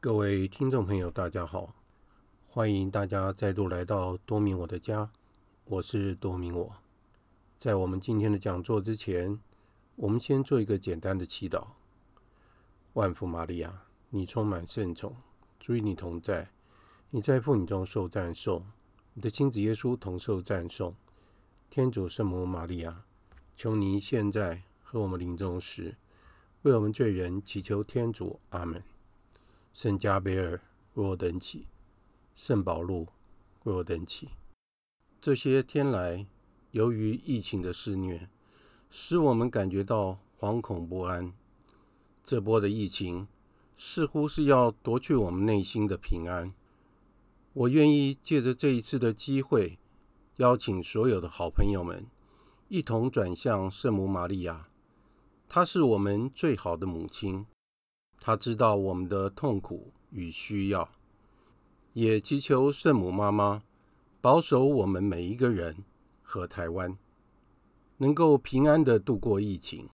各位听众朋友，大家好，欢迎大家再度来到多明我的家，我是多明我。在我们今天的讲座之前，我们先做一个简单的祈祷。万福玛利亚，你充满圣宠，主与你同在，你在妇女中受赞颂，你的亲子耶稣同受赞颂。天主圣母玛利亚，求你现在和我们临终时，为我们罪人祈求天主。阿门。圣加贝尔为我等祈，圣保禄为我等祈。这些天来，由于疫情的肆虐，使我们感觉到惶恐不安。这波的疫情似乎是要夺去我们内心的平安。我愿意借着这一次的机会，邀请所有的好朋友们一同转向圣母玛利亚，她是我们最好的母亲。他知道我们的痛苦与需要，也祈求圣母妈妈保守我们每一个人和台湾，能够平安的度过疫情。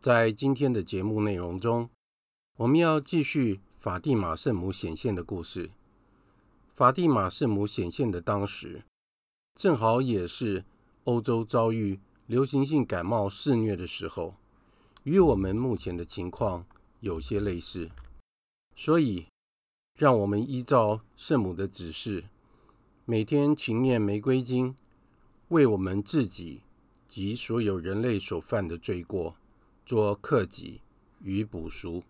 在今天的节目内容中，我们要继续法蒂玛圣母显现的故事。法蒂玛圣母显现的当时，正好也是欧洲遭遇流行性感冒肆虐的时候。与我们目前的情况有些类似，所以让我们依照圣母的指示，每天勤念玫瑰经，为我们自己及所有人类所犯的罪过做克己与补赎。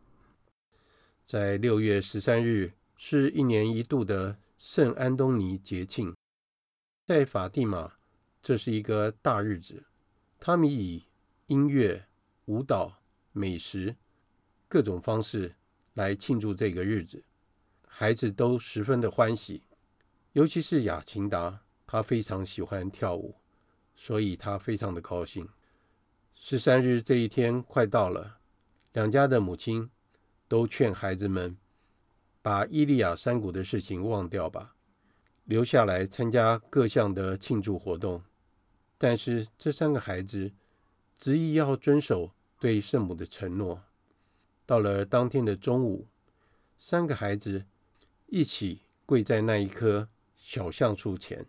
在六月十三日是一年一度的圣安东尼节庆，在法蒂玛，这是一个大日子，他们以音乐。舞蹈、美食，各种方式来庆祝这个日子，孩子都十分的欢喜，尤其是雅琴达，他非常喜欢跳舞，所以他非常的高兴。十三日这一天快到了，两家的母亲都劝孩子们把伊利亚山谷的事情忘掉吧，留下来参加各项的庆祝活动。但是这三个孩子执意要遵守。对圣母的承诺。到了当天的中午，三个孩子一起跪在那一棵小橡树前。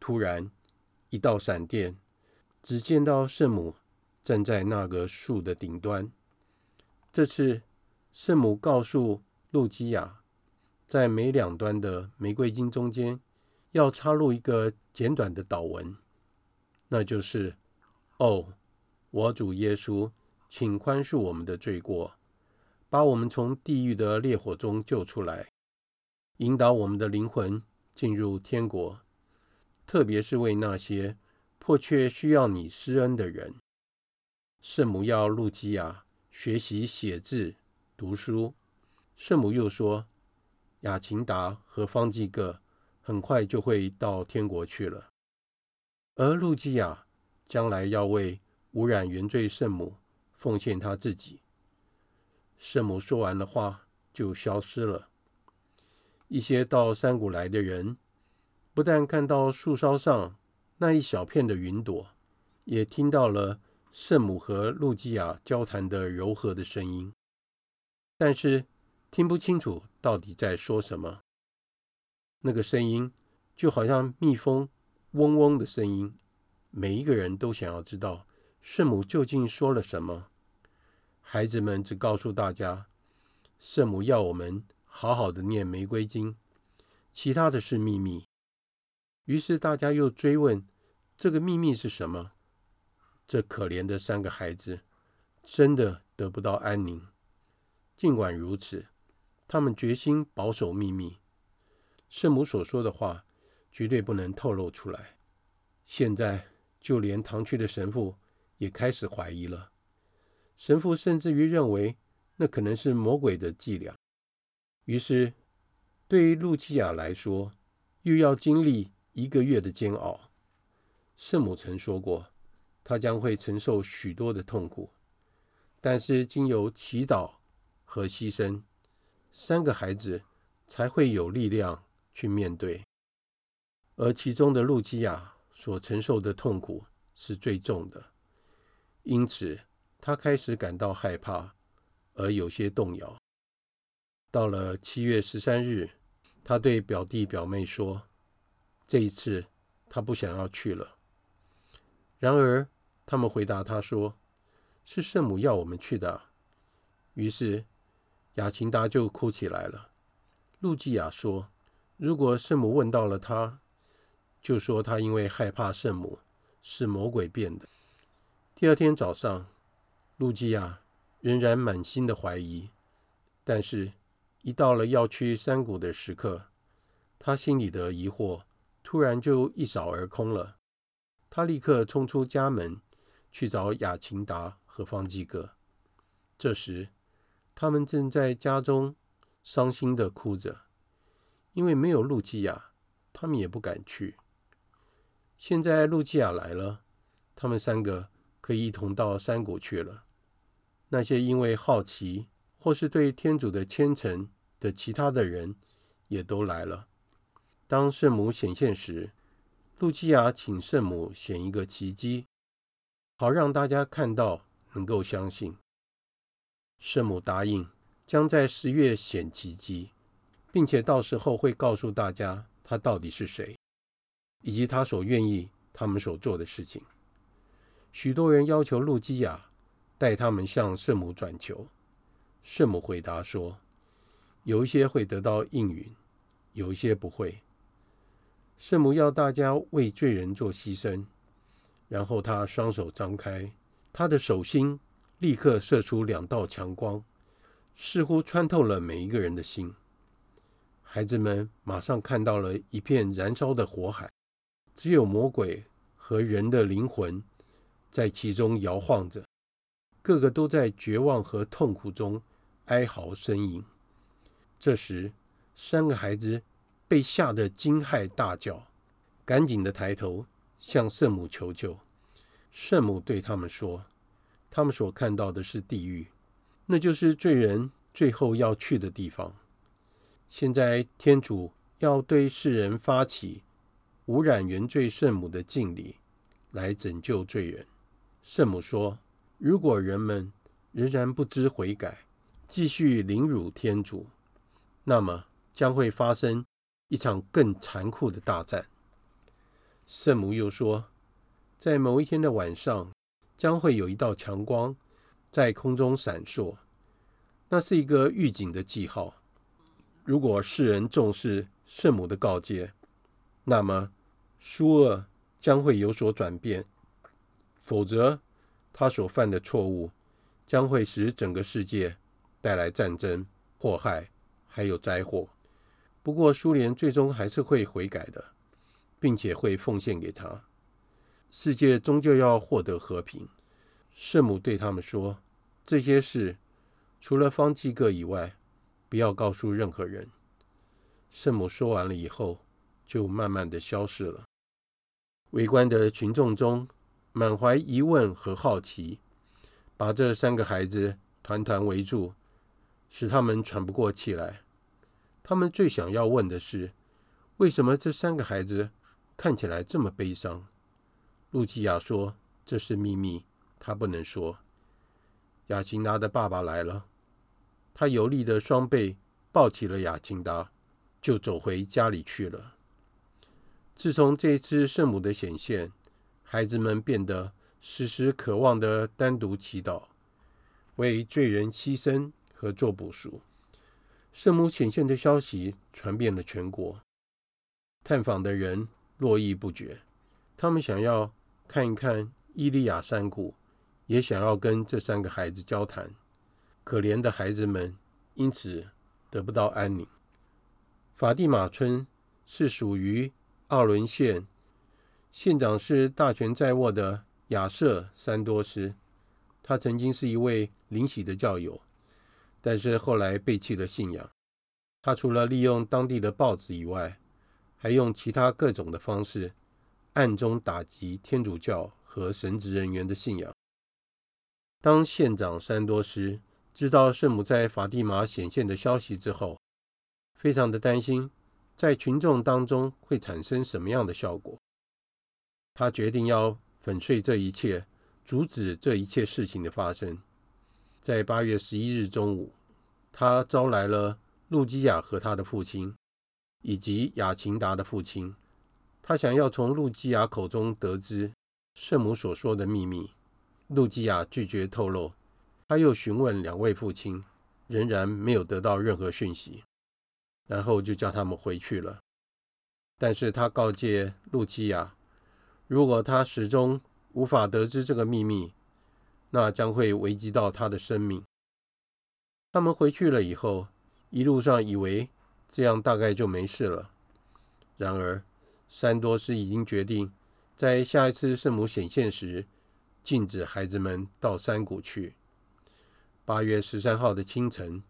突然，一道闪电，只见到圣母站在那个树的顶端。这次，圣母告诉路基亚，在每两端的玫瑰金中间要插入一个简短的祷文，那就是“哦”。我主耶稣，请宽恕我们的罪过，把我们从地狱的烈火中救出来，引导我们的灵魂进入天国。特别是为那些迫切需要你施恩的人。圣母要路基亚学习写字、读书。圣母又说，雅琴达和方济各很快就会到天国去了，而路基亚将来要为污染原罪圣母，奉献他自己。圣母说完的话，就消失了。一些到山谷来的人，不但看到树梢上那一小片的云朵，也听到了圣母和路基亚交谈的柔和的声音，但是听不清楚到底在说什么。那个声音就好像蜜蜂嗡嗡的声音，每一个人都想要知道。圣母究竟说了什么？孩子们只告诉大家，圣母要我们好好的念玫瑰经，其他的是秘密。于是大家又追问，这个秘密是什么？这可怜的三个孩子真的得不到安宁。尽管如此，他们决心保守秘密。圣母所说的话绝对不能透露出来。现在就连堂区的神父。也开始怀疑了，神父甚至于认为那可能是魔鬼的伎俩。于是，对于路基亚来说，又要经历一个月的煎熬。圣母曾说过，她将会承受许多的痛苦，但是经由祈祷和牺牲，三个孩子才会有力量去面对。而其中的路基亚所承受的痛苦是最重的。因此，他开始感到害怕，而有些动摇。到了七月十三日，他对表弟表妹说：“这一次他不想要去了。”然而，他们回答他说：“是圣母要我们去的。”于是，雅琴达就哭起来了。路基亚说：“如果圣母问到了他，就说他因为害怕圣母，是魔鬼变的。”第二天早上，路基亚仍然满心的怀疑，但是，一到了要去山谷的时刻，他心里的疑惑突然就一扫而空了。他立刻冲出家门去找雅琴达和方济哥。这时，他们正在家中伤心的哭着，因为没有路基亚，他们也不敢去。现在路基亚来了，他们三个可以一同到山谷去了。那些因为好奇或是对天主的虔诚的其他的人也都来了。当圣母显现时，路基亚请圣母显一个奇迹，好让大家看到，能够相信。圣母答应将在十月显奇迹，并且到时候会告诉大家他到底是谁，以及他所愿意他们所做的事情。许多人要求路基亚带他们向圣母转求，圣母回答说：有一些会得到应允，有一些不会。圣母要大家为罪人做牺牲，然后她双手张开，她的手心立刻射出两道强光，似乎穿透了每一个人的心。孩子们马上看到了一片燃烧的火海，只有魔鬼和人的灵魂在其中摇晃着，个个都在绝望和痛苦中哀嚎呻吟。这时，三个孩子。被吓得惊骇大叫，赶紧的抬头向圣母求救。圣母对他们说：“他们所看到的是地狱，那就是罪人最后要去的地方。现在天主要对世人发起无染原罪圣母的敬礼，来拯救罪人。”圣母说：“如果人们仍然不知悔改，继续凌辱天主，那么将会发生。”一场更残酷的大战。圣母又说，在某一天的晚上，将会有一道强光在空中闪烁，那是一个预警的记号。如果世人重视圣母的告诫，那么苏俄将会有所转变；否则，他所犯的错误将会使整个世界带来战争、迫害，还有灾祸。不过，苏联最终还是会悔改的，并且会奉献给他。世界终究要获得和平。圣母对他们说：“这些事除了方济各以外，不要告诉任何人。”圣母说完了以后，就慢慢的消失了。围观的群众中，满怀疑问和好奇，把这三个孩子团团围住，使他们喘不过气来。他们最想要问的是，为什么这三个孩子看起来这么悲伤？路基亚说：“这是秘密，他不能说。”雅琴达的爸爸来了，他有力的双臂抱起了雅琴达，就走回家里去了。自从这次圣母的显现，孩子们变得时时渴望的单独祈祷，为罪人牺牲和做补赎。圣母显现的消息传遍了全国，探访的人络绎不绝。他们想要看一看伊利亚山谷，也想要跟这三个孩子交谈。可怜的孩子们因此得不到安宁。法蒂玛村是属于奥伦县，县长是大权在握的亚瑟·山多斯。他曾经是一位灵喜的教友。但是后来背弃了信仰。他除了利用当地的报纸以外，还用其他各种的方式，暗中打击天主教和神职人员的信仰。当县长山多斯知道圣母在法蒂玛显现的消息之后，非常的担心，在群众当中会产生什么样的效果。他决定要粉碎这一切，阻止这一切事情的发生。在八月十一日中午，他招来了路基亚和他的父亲，以及雅琴达的父亲。他想要从路基亚口中得知圣母所说的秘密。路基亚拒绝透露。他又询问两位父亲，仍然没有得到任何讯息，然后就叫他们回去了。但是他告诫路基亚，如果他始终无法得知这个秘密，那将会危及到他的生命。他们回去了以后，一路上以为这样大概就没事了。然而，三多斯已经决定，在下一次圣母显现时，禁止孩子们到山谷去。八月十三号的清晨，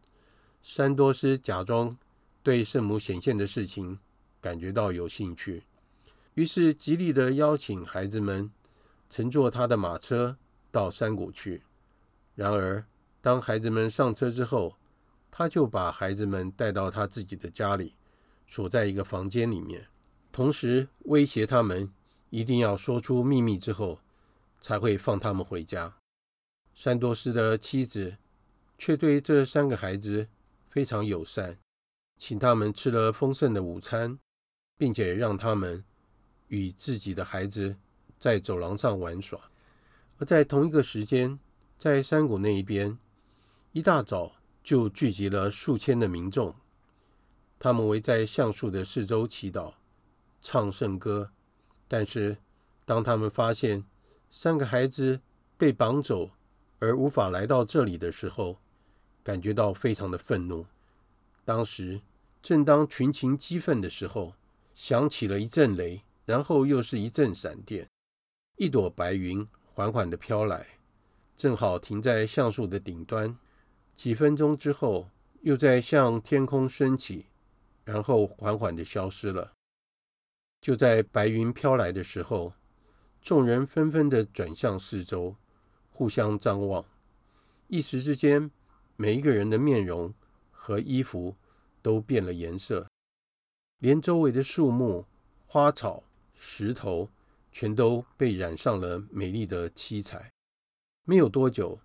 三多斯假装对圣母显现的事情感觉到有兴趣，于是极力的邀请孩子们乘坐他的马车到山谷去。然而，当孩子们上车之后，他就把孩子们带到他自己的家里，锁在一个房间里面，同时威胁他们一定要说出秘密之后，才会放他们回家。山多斯的妻子。却对这三个孩子非常友善，请他们吃了丰盛的午餐，并且让他们与自己的孩子在走廊上玩耍。而在同一个时间，在山谷那一边，一大早就聚集了数千的民众，他们围在橡树的四周祈祷、唱圣歌。但是，当他们发现三个孩子被绑走而无法来到这里的时候，感觉到非常的愤怒。当时正当群情激愤的时候，响起了一阵雷，然后又是一阵闪电，一朵白云缓缓地飘来，正好停在橡树的顶端。几分钟之后，又在向天空升起，然后缓缓地消失了。就在白云飘来的时候，众人纷纷地转向四周，互相张望，一时之间。每一个人的面容和衣服都变了颜色，连周围的树木、花草、石头全都被染上了美丽的七彩。没有多久，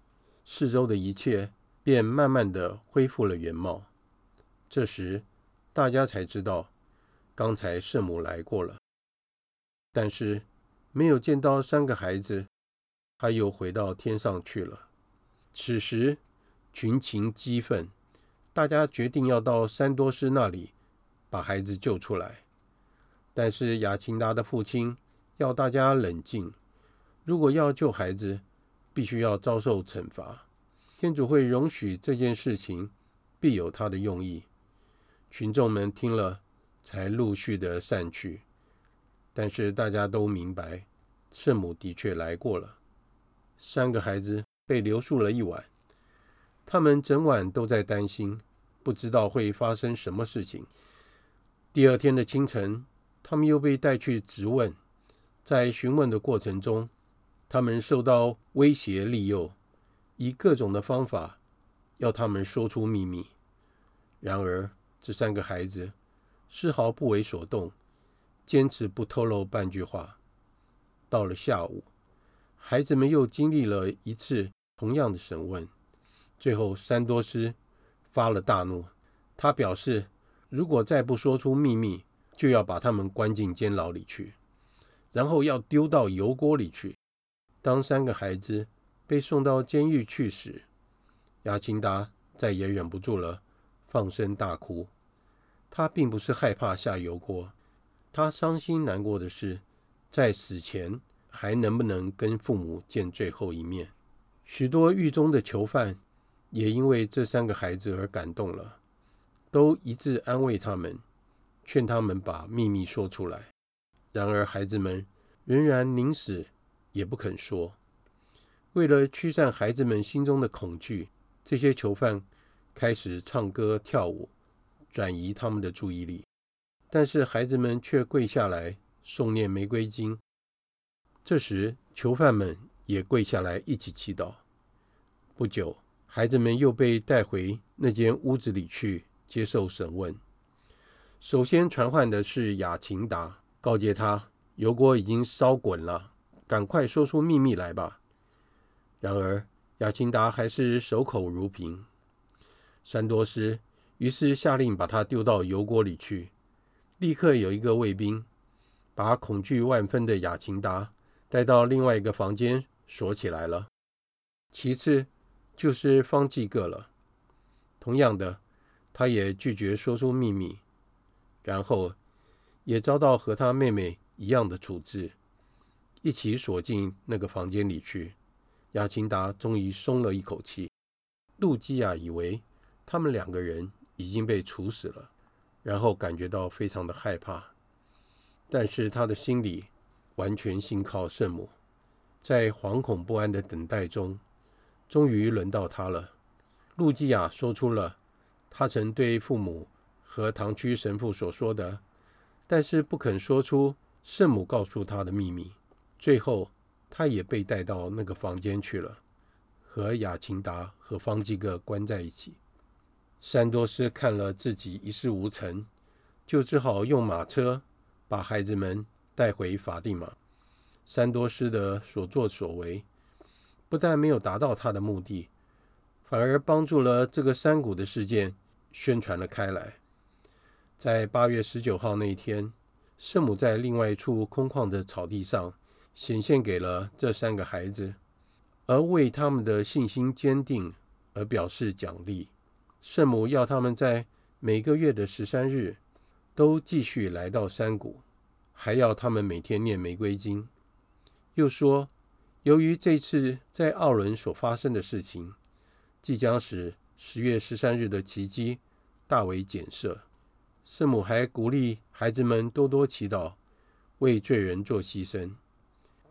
四周的一切便慢慢的恢复了原貌。这时，大家才知道，刚才圣母来过了，但是没有见到三个孩子，他又回到天上去了。此时，群情激愤，大家决定要到三多斯那里把孩子救出来。但是雅琴达的父亲要大家冷静，如果要救孩子，必须要遭受惩罚。天主会容许这件事情，必有他的用意。群众们听了，才陆续的散去。但是大家都明白，圣母的确来过了。三个孩子被留宿了一晚。他们整晚都在担心，不知道会发生什么事情。第二天的清晨，他们又被带去质问。在询问的过程中，他们受到威胁利诱，以各种的方法要他们说出秘密。然而，这三个孩子丝毫不为所动，坚持不透露半句话。到了下午，孩子们又经历了一次同样的审问。最后，三多斯发了大怒，他表示，如果再不说出秘密，就要把他们关进监牢里去，然后要丢到油锅里去。当三个孩子被送到监狱去时，亚琴达再也忍不住了，放声大哭。他并不是害怕下油锅，他伤心难过的是，在死前还能不能跟父母见最后一面。许多狱中的囚犯。也因为这三个孩子而感动了，都一致安慰他们，劝他们把秘密说出来。然而，孩子们仍然宁死也不肯说。为了驱散孩子们心中的恐惧，这些囚犯开始唱歌跳舞，转移他们的注意力。但是，孩子们却跪下来诵念玫瑰经。这时，囚犯们也跪下来一起祈祷。不久，孩子们又被带回那间屋子里去接受审问。首先传唤的是雅琴达，告诫他油锅已经烧滚了，赶快说出秘密来吧。然而雅琴达还是守口如瓶。山多斯于是下令把他丢到油锅里去。立刻有一个卫兵把恐惧万分的雅琴达带到另外一个房间锁起来了。其次就是方济各了，同样的，他也拒绝说出秘密，然后也遭到和他妹妹一样的处置，一起锁进那个房间里去。雅琴达终于松了一口气。路基亚以为他们两个人已经被处死了，然后感觉到非常的害怕，但是他的心里完全信靠圣母。在惶恐不安的等待中，终于轮到他了。路基亚说出了他曾对父母和堂区神父所说的，但是不肯说出圣母告诉他的秘密。最后，他也被带到那个房间去了，和雅琴达和方济各关在一起。三多斯看了自己一事无成，就只好用马车把孩子们带回法蒂玛。三多斯的所作所为，不但没有达到他的目的，反而帮助了这个山谷的事件宣传了开来。在八月十九号那一天，圣母在另外一处空旷的草地上显现给了这三个孩子，而为他们的信心坚定而表示奖励。圣母要他们在每个月的十三日都继续来到山谷，还要他们每天念玫瑰经。又说，由于这次在奥伦所发生的事情，即将使十月十三日的奇迹大为减色。圣母还鼓励孩子们多多祈祷，为罪人做牺牲。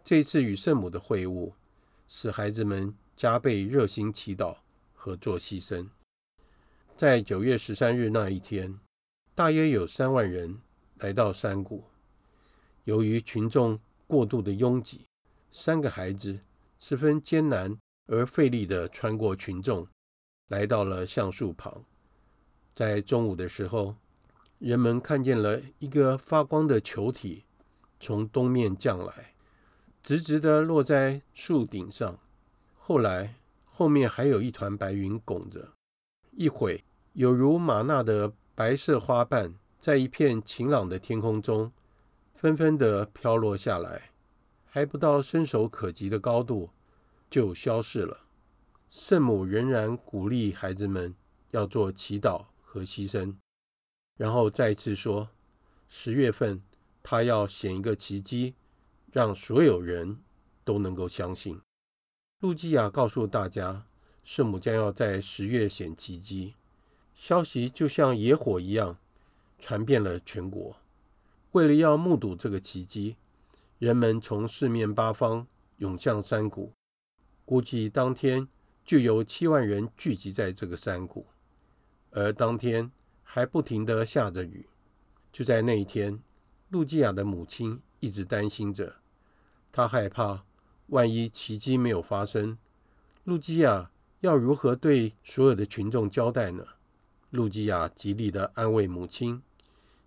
这次与圣母的会晤，使孩子们加倍热心祈祷和做牺牲。在九月十三日那一天，大约有三万人来到山谷。由于群众过度的拥挤，三个孩子十分艰难而费力地穿过群众，来到了橡树旁。在中午的时候，人们看见了一个发光的球体从东面降来，直直地落在树顶上。后来，后面还有一团白云拱着。一会，有如玛纳的白色花瓣，在一片晴朗的天空中纷纷地飘落下来。还不到伸手可及的高度，就消失了。圣母仍然鼓励孩子们要做祈祷和牺牲，然后再次说：十月份，他要显一个奇迹，让所有人都能够相信。路基亚告诉大家，圣母将要在十月显奇迹，消息就像野火一样传遍了全国。为了要目睹这个奇迹。人们从四面八方涌向山谷，估计当天就有七万人聚集在这个山谷。而当天还不停地下着雨。就在那一天，路基亚的母亲一直担心着，她害怕万一奇迹没有发生，路基亚要如何对所有的群众交代呢？路基亚极力地安慰母亲，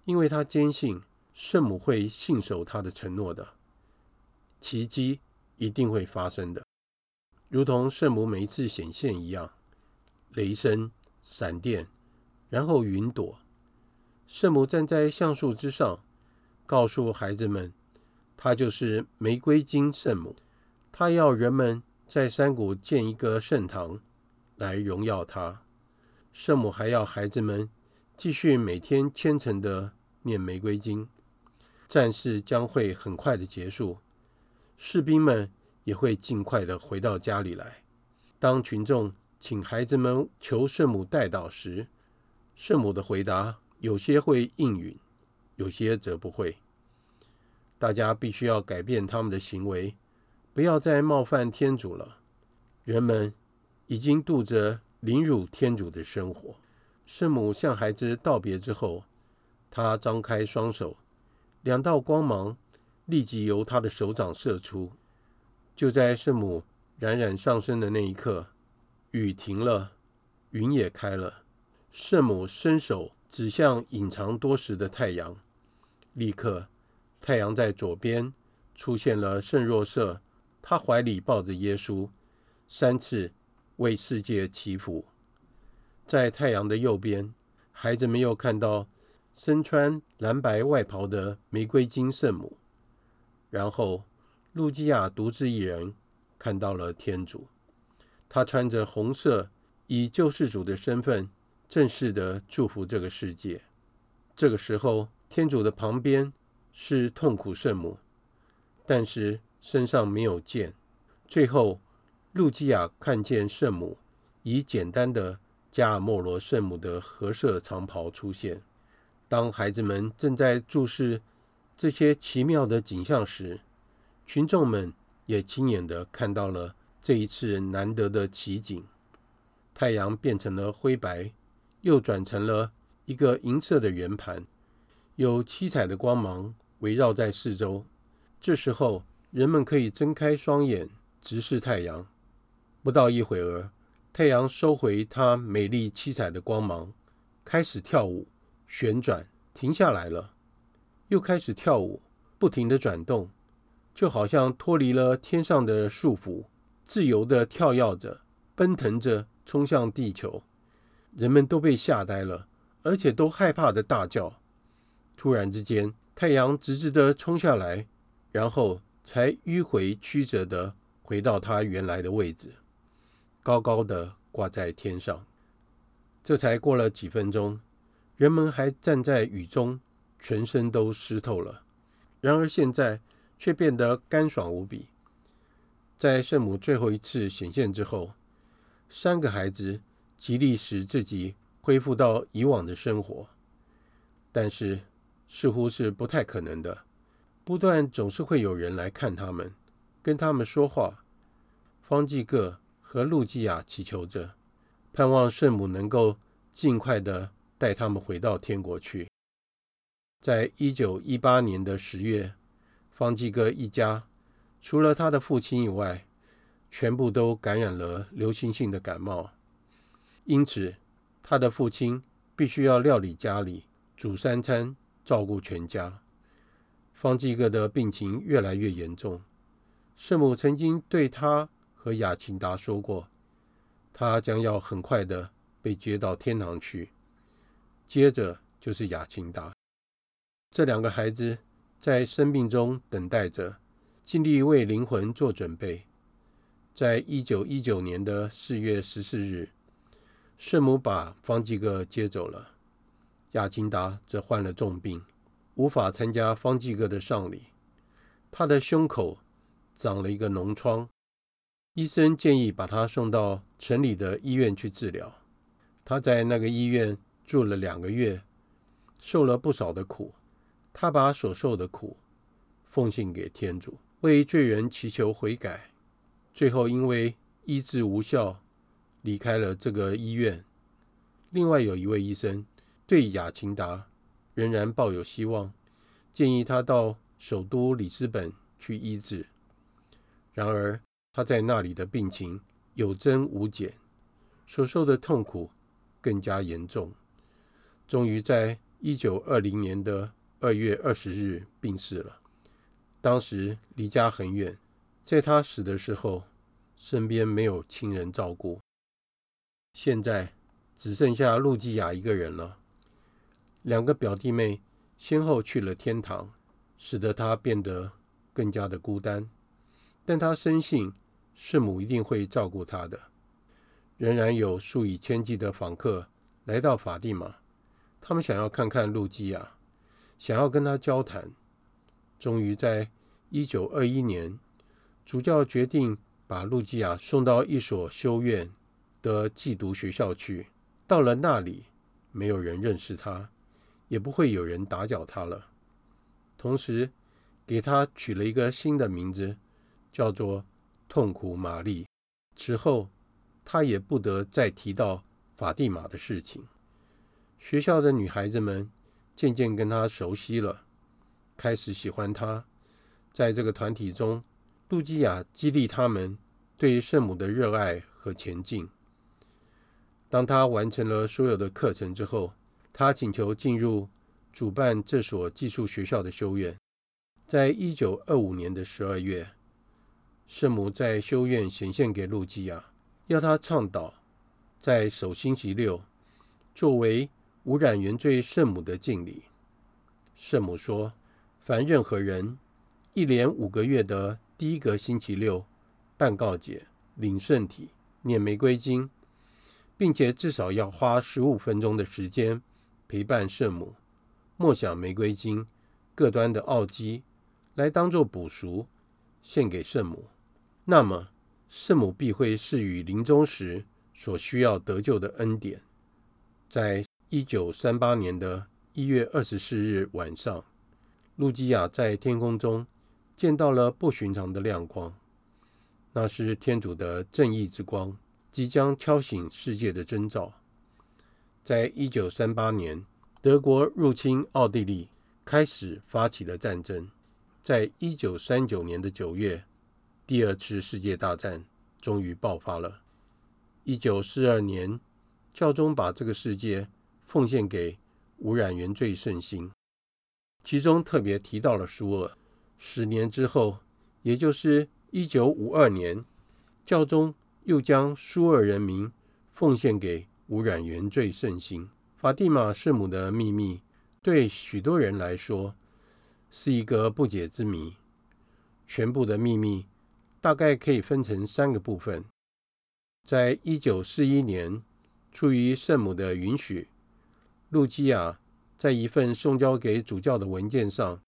因为她坚信圣母会信守她的承诺的。奇迹一定会发生的，如同圣母每一次显现一样，雷声、闪电，然后云朵。圣母站在橡树之上，告诉孩子们，她就是玫瑰金圣母。她要人们在山谷建一个圣堂，来荣耀她。圣母还要孩子们继续每天虔诚地念玫瑰经。战事将会很快的结束。士兵们也会尽快的回到家里来。当群众请孩子们求圣母代祷时，圣母的回答有些会应允，有些则不会。大家必须要改变他们的行为，不要再冒犯天主了。人们已经度着凌辱天主的生活。圣母向孩子道别之后，她张开双手，两道光芒。立即由他的手掌射出。就在圣母冉冉上升的那一刻，雨停了，云也开了。圣母伸手指向隐藏多时的太阳，立刻，太阳在左边出现了圣若瑟，他怀里抱着耶稣，三次为世界祈福。在太阳的右边，孩子们又看到身穿蓝白外袍的玫瑰金圣母，然后路基亚独自一人看到了天主。他穿着红色，以救世主的身份正式的祝福这个世界。这个时候，天主的旁边是痛苦圣母，但是身上没有剑。最后，路基亚看见圣母以简单的加尔默罗圣母的褐色长袍出现。当孩子们正在注视这些奇妙的景象时，群众们也亲眼地看到了这一次难得的奇景。太阳变成了灰白，又转成了一个银色的圆盘，有七彩的光芒围绕在四周。这时候，人们可以睁开双眼，直视太阳。不到一会儿，太阳收回它美丽七彩的光芒，开始跳舞、旋转，停下来了，又开始跳舞，不停地转动，就好像脱离了天上的束缚，自由地跳跃着，奔腾着，冲向地球。人们都被吓呆了。而且都害怕的大叫。突然之间，太阳直直的冲下来，然后才迂回曲折的回到它原来的位置，高高的挂在天上。这才过了几分钟，人们还站在雨中，全身都湿透了。然而现在却变得干爽无比。在圣母最后一次显现之后，三个孩子极力使自己。恢复到以往的生活，但是似乎是不太可能的。不断总是会有人来看他们，跟他们说话。方济各和路基亚祈求着，盼望圣母能够尽快的带他们回到天国去。在一九一八年的十月，方济各一家除了他的父亲以外，全部都感染了流行性的感冒，因此。他的父亲必须要料理家里，煮三餐，照顾全家。方济各的病情越来越严重。圣母曾经对他和雅琴达说过，他将要很快的被接到天堂去。接着就是雅琴达。这两个孩子在生病中等待着，尽力为灵魂做准备。在一九一九年的四月十四日。圣母把方济各接走了，亚金达则患了重病，无法参加方济各的丧礼。他的胸口长了一个脓疮，医生建议把他送到城里的医院去治疗。他在那个医院住了两个月，受了不少的苦。他把所受的苦奉献给天主，为罪人祈求悔改。最后因为医治无效。离开了这个医院。另外有一位医生对雅琴达仍然抱有希望，建议他到首都里斯本去医治。然而他在那里的病情有增无减，所受的痛苦更加严重。终于在一九二零年的二月二十日病逝了。当时离家很远，在他死的时候，身边没有亲人照顾。现在只剩下路基亚一个人了。两个表弟妹先后去了天堂，使得他变得更加的孤单。但他深信圣母一定会照顾他的。仍然有数以千计的访客来到法蒂玛，他们想要看看路基亚，想要跟他交谈。终于在一九二一年，主教决定把路基亚送到一所修院的寄读学校去，到了那里，没有人认识他，也不会有人打搅他了。同时，给他取了一个新的名字，叫做“痛苦玛丽”。此后，他也不得再提到法蒂玛的事情。学校的女孩子们渐渐跟他熟悉了，开始喜欢他。在这个团体中，露基亚激励他们对圣母的热爱和前进。当他完成了所有的课程之后，他请求进入主办这所寄宿学校的修院。在一九二五年的十二月，圣母在修院显现给路基亚，要他倡导在首星期六作为无染原罪圣母的敬礼。圣母说：“凡任何人一连五个月的第一个星期六办告解、领圣体、念玫瑰经，并且至少要花十五分钟的时间陪伴圣母，默想玫瑰经各端的奥迹，来当作补赎献给圣母，那么圣母必会赐予临终时所需要得救的恩典。”在一九三八年的一月二十四日晚上，路基亚在天空中见到了不寻常的亮光，那是天主的正义之光即将敲醒世界的征兆。在一九三八年，德国入侵奥地利，开始发起了战争。在一九三九年的九月，第二次世界大战终于爆发了。一九四二年，教宗把这个世界奉献给无染原罪圣心，其中特别提到了苏俄。十年之后，也就是一九五二年，教宗又将苏俄人民奉献给无染原罪圣心。法蒂玛圣母的秘密，对许多人来说是一个不解之谜。全部的秘密大概可以分成三个部分。在一九四一年，出于圣母的允许。路基亚在一份送交给主教的文件上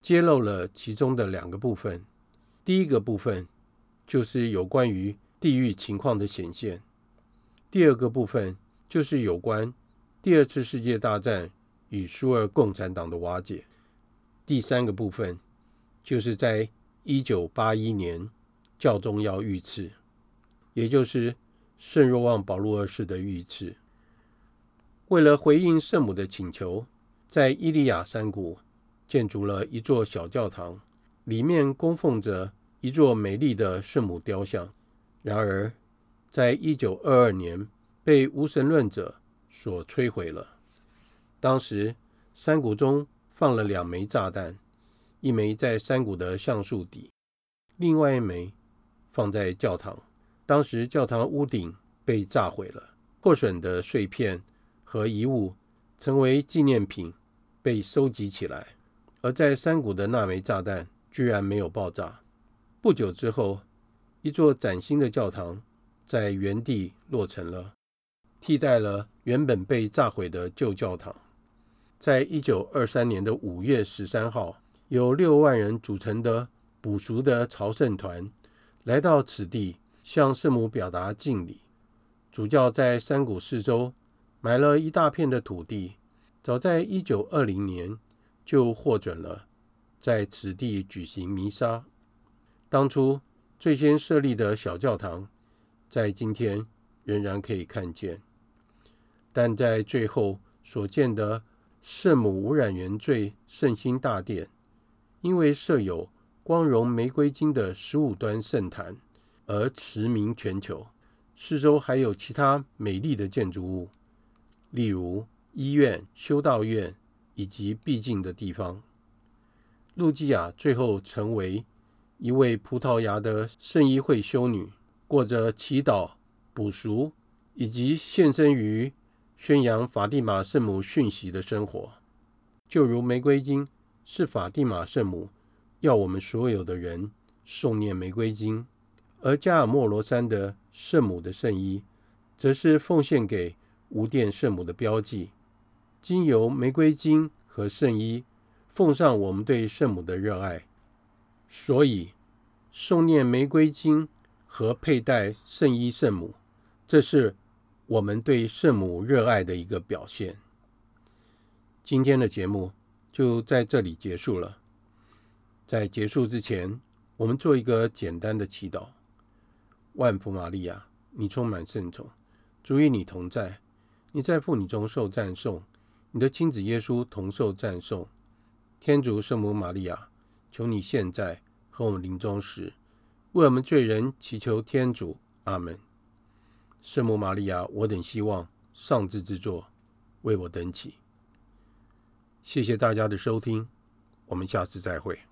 揭露了其中的两个部分。第一个部分就是有关于地域情况的显现；第二个部分就是有关第二次世界大战与苏俄共产党的瓦解；第三个部分就是在一九八一年教宗要遇刺，也就是圣若望保禄二世的遇刺。为了回应圣母的请求，在伊利亚山谷建筑了一座小教堂，里面供奉着一座美丽的圣母雕像。然而，在一九二二年被无神论者所摧毁了。当时山谷中放了两枚炸弹，一枚在山谷的橡树底，另外一枚放在教堂。当时教堂屋顶被炸毁了，破损的碎片。和遗物成为纪念品被收集起来，而在山谷的那枚炸弹居然没有爆炸。不久之后，一座崭新的教堂在原地落成了，替代了原本被炸毁的旧教堂。在一九二三年的五月十三号，由六万人组成的补赎的朝圣团来到此地，向圣母表达敬礼。主教在山谷四周。买了一大片的土地，早在一九二零年就获准了在此地举行弥撒。当初最先设立的小教堂，在今天仍然可以看见，但在最后所建的圣母无染原罪圣心大殿，因为设有光荣玫瑰金的十五端圣坛而驰名全球。四周还有其他美丽的建筑物。例如医院、修道院以及僻静的地方，路基亚最后成为一位葡萄牙的圣衣会修女，过着祈祷、补赎以及献身于宣扬法蒂玛圣母讯息的生活。就如玫瑰经是法蒂玛圣母要我们所有的人诵念玫瑰经，而加尔默罗山的圣母的圣衣，则是奉献给。无玷圣母的标记，经由玫瑰经和圣衣，奉上我们对圣母的热爱。所以，诵念玫瑰经和佩戴圣衣圣母，这是我们对圣母热爱的一个表现。今天的节目就在这里结束了。在结束之前，我们做一个简单的祈祷：万福玛利亚，你充满圣宠，主与你同在。你在妇女中受赞颂，你的亲子耶稣同受赞颂。天主圣母玛利亚，求你现在和我们临终时，为我们罪人祈求天主。阿门。圣母玛利亚，我等希望上至之作，为我等祈。谢谢大家的收听，我们下次再会。